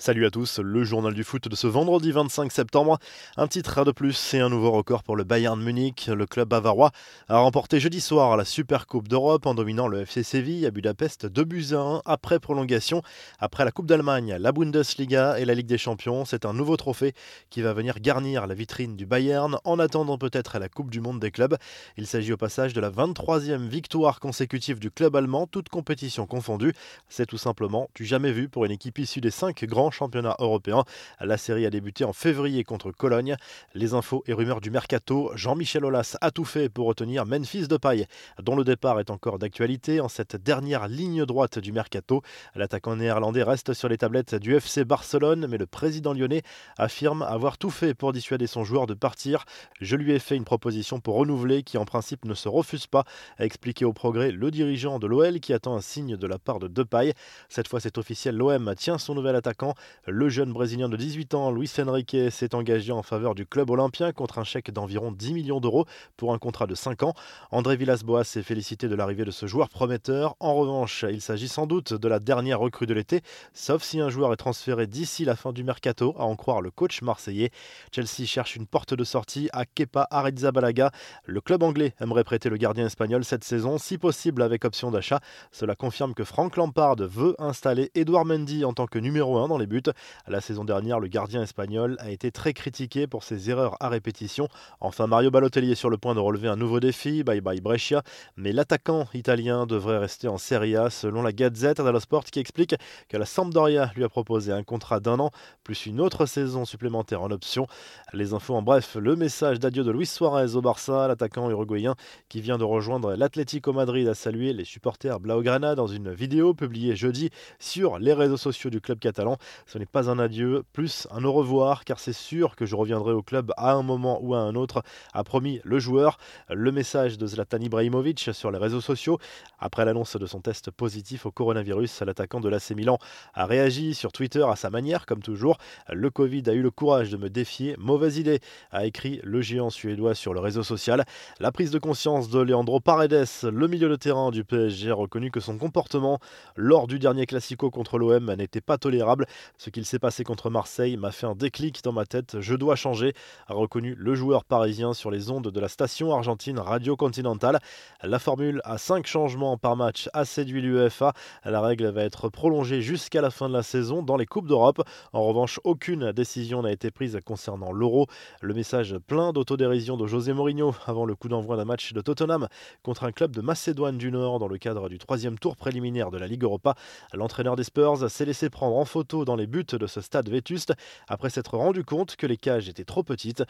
Salut à tous, le journal du foot de ce vendredi 25 septembre. Un titre de plus et un nouveau record pour le Bayern Munich. Le club bavarois a remporté jeudi soir la Super Coupe d'Europe en dominant le FC Séville à Budapest 2 buts à 1 après prolongation. Après la Coupe d'Allemagne, la Bundesliga et la Ligue des Champions, c'est un nouveau trophée qui va venir garnir la vitrine du Bayern en attendant peut-être la Coupe du Monde des clubs. Il s'agit au passage de la 23e victoire consécutive du club allemand, toute compétition confondue. C'est tout simplement du jamais vu pour une équipe issue des 5 grands championnat européen. La série a débuté en février contre Cologne. Les infos et rumeurs du mercato, Jean-Michel Aulas a tout fait pour retenir Memphis Depay, dont le départ est encore d'actualité en cette dernière ligne droite du mercato. L'attaquant néerlandais reste sur les tablettes du FC Barcelone, mais le président lyonnais affirme avoir tout fait pour dissuader son joueur de partir. Je lui ai fait une proposition pour renouveler qui en principe ne se refuse pas, a expliqué au progrès le dirigeant de l'OL qui attend un signe de la part de Depay. Cette fois c'est officiel, l'OM tient son nouvel attaquant. Le jeune Brésilien de 18 ans, Luis Enrique, s'est engagé en faveur du club olympien contre un chèque d'environ 10 millions d'euros pour un contrat de 5 ans. André Villas-Boas s'est félicité de l'arrivée de ce joueur prometteur. En revanche, il s'agit sans doute de la dernière recrue de l'été, sauf si un joueur est transféré d'ici la fin du mercato, à en croire le coach marseillais. Chelsea cherche une porte de sortie à Kepa Arrizabalaga. Le club anglais aimerait prêter le gardien espagnol cette saison, si possible avec option d'achat. Cela confirme que Frank Lampard veut installer Edouard Mendy en tant que numéro 1 dans les buts. La saison dernière, le gardien espagnol a été très critiqué pour ses erreurs à répétition. Enfin, Mario Balotelli est sur le point de relever un nouveau défi, bye bye Brescia, mais l'attaquant italien devrait rester en Serie A selon la Gazette dello Sport qui explique que la Sampdoria lui a proposé un contrat d'un an plus une autre saison supplémentaire en option. Les infos en bref, le message d'adieu de Luis Suarez au Barça, l'attaquant uruguayen qui vient de rejoindre l'Atlético Madrid a salué les supporters Blaugrana dans une vidéo publiée jeudi sur les réseaux sociaux du club catalan. Ce n'est pas un adieu, plus un au revoir, car c'est sûr que je reviendrai au club à un moment ou à un autre, a promis le joueur. Le message de Zlatan Ibrahimovic sur les réseaux sociaux. Après l'annonce de son test positif au coronavirus, l'attaquant de l'AC Milan a réagi sur Twitter à sa manière, comme toujours. Le Covid a eu le courage de me défier. Mauvaise idée, a écrit le géant suédois sur le réseau social. La prise de conscience de Leandro Paredes, le milieu de terrain du PSG, a reconnu que son comportement lors du dernier Classico contre l'OM n'était pas tolérable. Ce qu'il s'est passé contre Marseille m'a fait un déclic dans ma tête. Je dois changer, a reconnu le joueur parisien sur les ondes de la station argentine Radio Continental. La formule à 5 changements par match a séduit l'UEFA. La règle va être prolongée jusqu'à la fin de la saison dans les Coupes d'Europe. En revanche, aucune décision n'a été prise concernant l'Euro. Le message plein d'autodérision de José Mourinho avant le coup d'envoi d'un match de Tottenham contre un club de Macédoine du Nord dans le cadre du troisième tour préliminaire de la Ligue Europa. L'entraîneur des Spurs s'est laissé prendre en photo dans les buts de ce stade vétuste après s'être rendu compte que les cages étaient trop petites.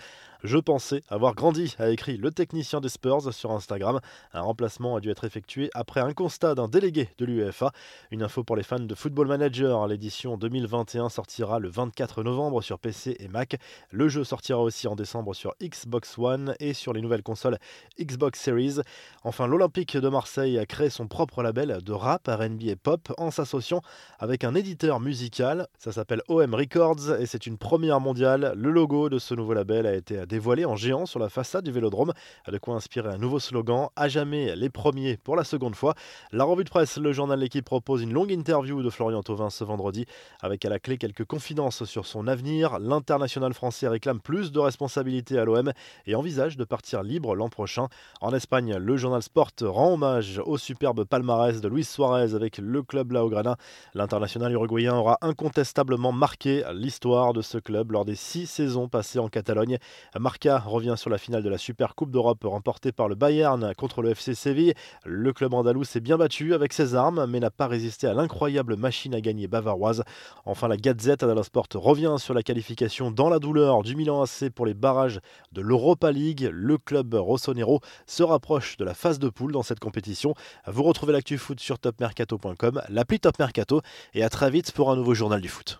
Je pensais avoir grandi, a écrit le technicien des Spurs sur Instagram. Un remplacement a dû être effectué après un constat d'un délégué de l'UEFA. Une info pour les fans de Football Manager, l'édition 2021 sortira le 24 novembre sur PC et Mac. Le jeu sortira aussi en décembre sur Xbox One et sur les nouvelles consoles Xbox Series. Enfin, l'Olympique de Marseille a créé son propre label de rap, RB et pop en s'associant avec un éditeur musical. Ça s'appelle OM Records et c'est une première mondiale. Le logo de ce nouveau label a été dévoilé en géant sur la façade du vélodrome. De quoi inspirer un nouveau slogan À jamais les premiers pour la seconde fois. La revue de presse, le journal L'équipe propose une longue interview de Florian Thauvin ce vendredi avec à la clé quelques confidences sur son avenir. L'international français réclame plus de responsabilités à l'OM et envisage de partir libre l'an prochain. En Espagne, le journal Sport rend hommage au superbe palmarès de Luis Suarez avec le club Laograna. L'international uruguayen aura incontestablement marqué l'histoire de ce club lors des six saisons passées en Catalogne. Marca revient sur la finale de la Super Coupe d'Europe remportée par le Bayern contre le FC Séville. Le club andalou s'est bien battu avec ses armes, mais n'a pas résisté à l'incroyable machine à gagner bavaroise. Enfin, la Gazette dello Sport revient sur la qualification dans la douleur du Milan AC pour les barrages de l'Europa League. Le club rossonero se rapproche de la phase de poule dans cette compétition. Vous retrouvez l'actu foot sur topmercato.com, l'appli Top Mercato, et à très vite pour un nouveau journal du foot.